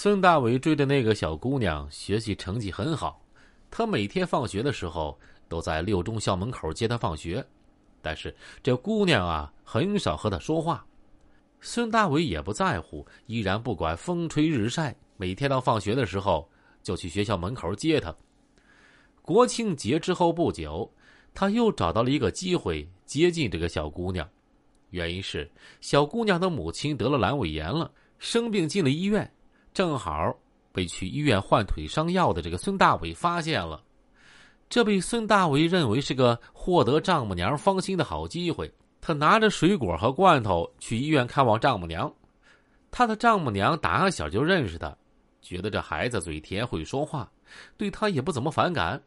孙大伟追的那个小姑娘学习成绩很好，他每天放学的时候都在六中校门口接她放学，但是这姑娘啊很少和他说话。孙大伟也不在乎，依然不管风吹日晒，每天到放学的时候就去学校门口接她。国庆节之后不久，他又找到了一个机会接近这个小姑娘，原因是小姑娘的母亲得了阑尾炎了，生病进了医院。正好被去医院换腿伤药的这个孙大伟发现了，这被孙大伟认为是个获得丈母娘芳心的好机会。他拿着水果和罐头去医院看望丈母娘，他的丈母娘打小就认识他，觉得这孩子嘴甜会说话，对他也不怎么反感。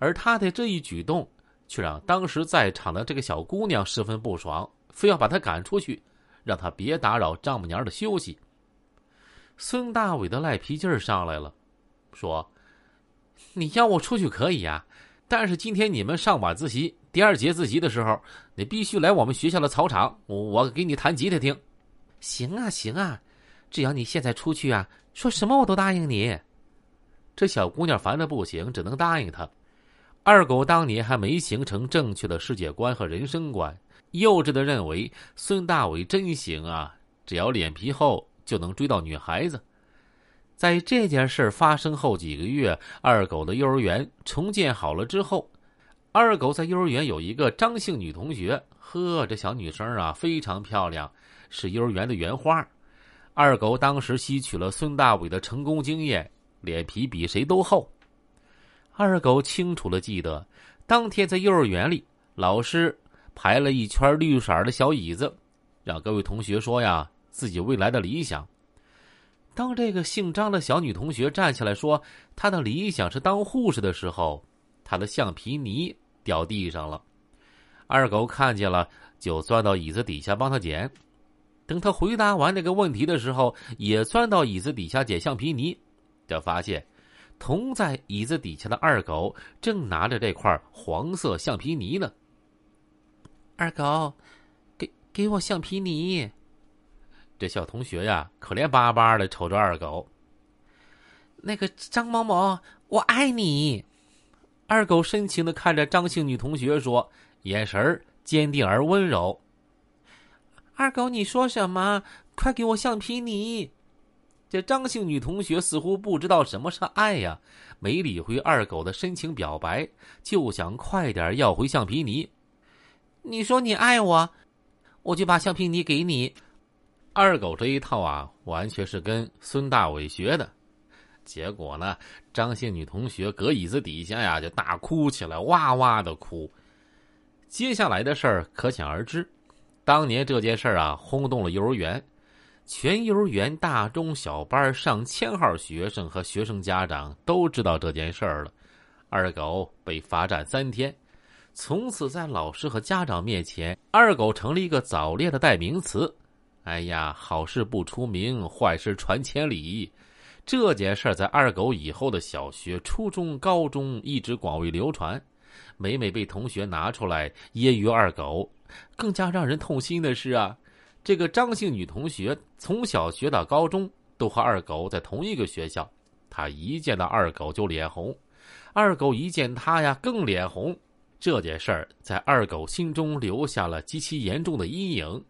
而他的这一举动，却让当时在场的这个小姑娘十分不爽，非要把他赶出去，让他别打扰丈母娘的休息。孙大伟的赖皮劲儿上来了，说：“你要我出去可以啊，但是今天你们上晚自习第二节自习的时候，你必须来我们学校的操场，我给你弹吉他听。”“行啊，行啊，只要你现在出去啊，说什么我都答应你。”这小姑娘烦的不行，只能答应他。二狗当年还没形成正确的世界观和人生观，幼稚的认为孙大伟真行啊，只要脸皮厚。就能追到女孩子。在这件事发生后几个月，二狗的幼儿园重建好了之后，二狗在幼儿园有一个张姓女同学。呵，这小女生啊非常漂亮，是幼儿园的园花。二狗当时吸取了孙大伟的成功经验，脸皮比谁都厚。二狗清楚的记得，当天在幼儿园里，老师排了一圈绿色的小椅子，让各位同学说呀。自己未来的理想。当这个姓张的小女同学站起来说她的理想是当护士的时候，她的橡皮泥掉地上了。二狗看见了，就钻到椅子底下帮她捡。等他回答完这个问题的时候，也钻到椅子底下捡橡皮泥，就发现同在椅子底下的二狗正拿着这块黄色橡皮泥呢。二狗，给给我橡皮泥。这小同学呀，可怜巴巴的瞅着二狗。那个张某某，我爱你。二狗深情的看着张姓女同学说，眼神坚定而温柔。二狗，你说什么？快给我橡皮泥！这张姓女同学似乎不知道什么是爱呀，没理会二狗的深情表白，就想快点要回橡皮泥。你说你爱我，我就把橡皮泥给你。二狗这一套啊，完全是跟孙大伟学的。结果呢，张姓女同学搁椅子底下呀，就大哭起来，哇哇的哭。接下来的事儿可想而知。当年这件事儿啊，轰动了幼儿园，全幼儿园大中小班上千号学生和学生家长都知道这件事儿了。二狗被罚站三天，从此在老师和家长面前，二狗成了一个早恋的代名词。哎呀，好事不出名，坏事传千里。这件事在二狗以后的小学、初中、高中一直广为流传，每每被同学拿出来揶揄二狗。更加让人痛心的是啊，这个张姓女同学从小学到高中都和二狗在同一个学校，她一见到二狗就脸红，二狗一见她呀更脸红。这件事在二狗心中留下了极其严重的阴影。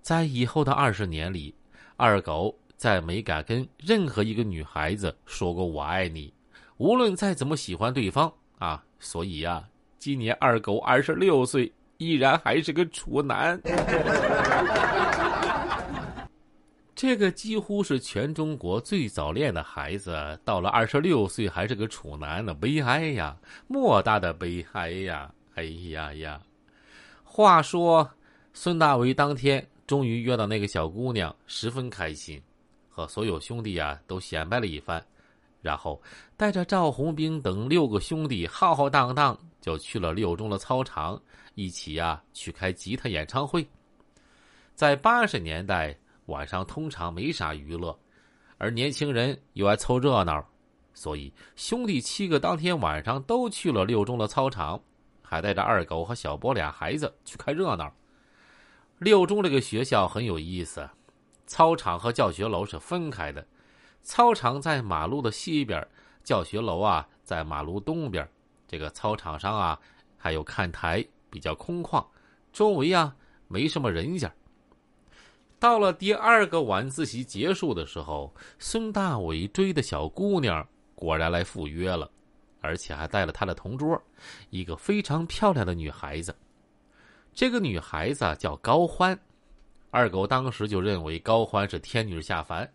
在以后的二十年里，二狗再没敢跟任何一个女孩子说过“我爱你”，无论再怎么喜欢对方啊。所以呀，今年二狗二十六岁，依然还是个处男。这个几乎是全中国最早恋的孩子，到了二十六岁还是个处男呢，悲哀呀！莫大的悲哀呀！哎呀呀！话说，孙大为当天。终于约到那个小姑娘，十分开心，和所有兄弟啊都显摆了一番，然后带着赵红兵等六个兄弟浩浩荡荡就去了六中的操场，一起呀去开吉他演唱会。在八十年代，晚上通常没啥娱乐，而年轻人又爱凑热闹，所以兄弟七个当天晚上都去了六中的操场，还带着二狗和小波俩孩子去看热闹。六中这个学校很有意思，操场和教学楼是分开的。操场在马路的西边，教学楼啊在马路东边。这个操场上啊还有看台，比较空旷，周围啊没什么人家。到了第二个晚自习结束的时候，孙大伟追的小姑娘果然来赴约了，而且还带了他的同桌，一个非常漂亮的女孩子。这个女孩子叫高欢，二狗当时就认为高欢是天女下凡，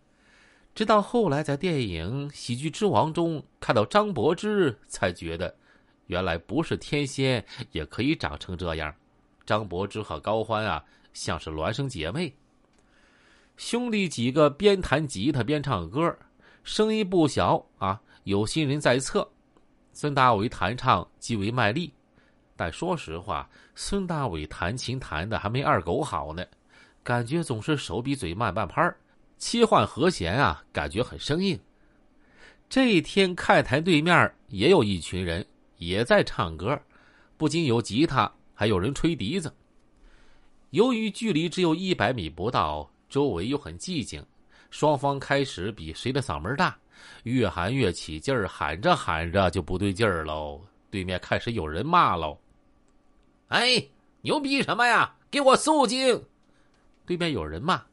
直到后来在电影《喜剧之王》中看到张柏芝，才觉得原来不是天仙也可以长成这样。张柏芝和高欢啊，像是孪生姐妹。兄弟几个边弹吉他边唱歌，声音不小啊！有心人在侧，孙大伟弹唱极为卖力。但说实话，孙大伟弹琴弹的还没二狗好呢，感觉总是手比嘴慢半拍切换和弦啊，感觉很生硬。这一天，看台对面也有一群人也在唱歌，不仅有吉他，还有人吹笛子。由于距离只有一百米不到。周围又很寂静，双方开始比谁的嗓门大，越喊越起劲儿，喊着喊着就不对劲儿喽。对面开始有人骂喽：“哎，牛逼什么呀？给我肃静！”对面有人骂：“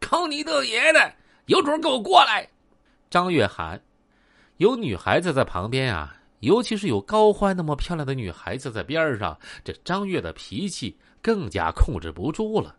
坑你的爷的，有种给我过来！”张月喊：“有女孩子在旁边啊，尤其是有高欢那么漂亮的女孩子在边上，这张月的脾气更加控制不住了。”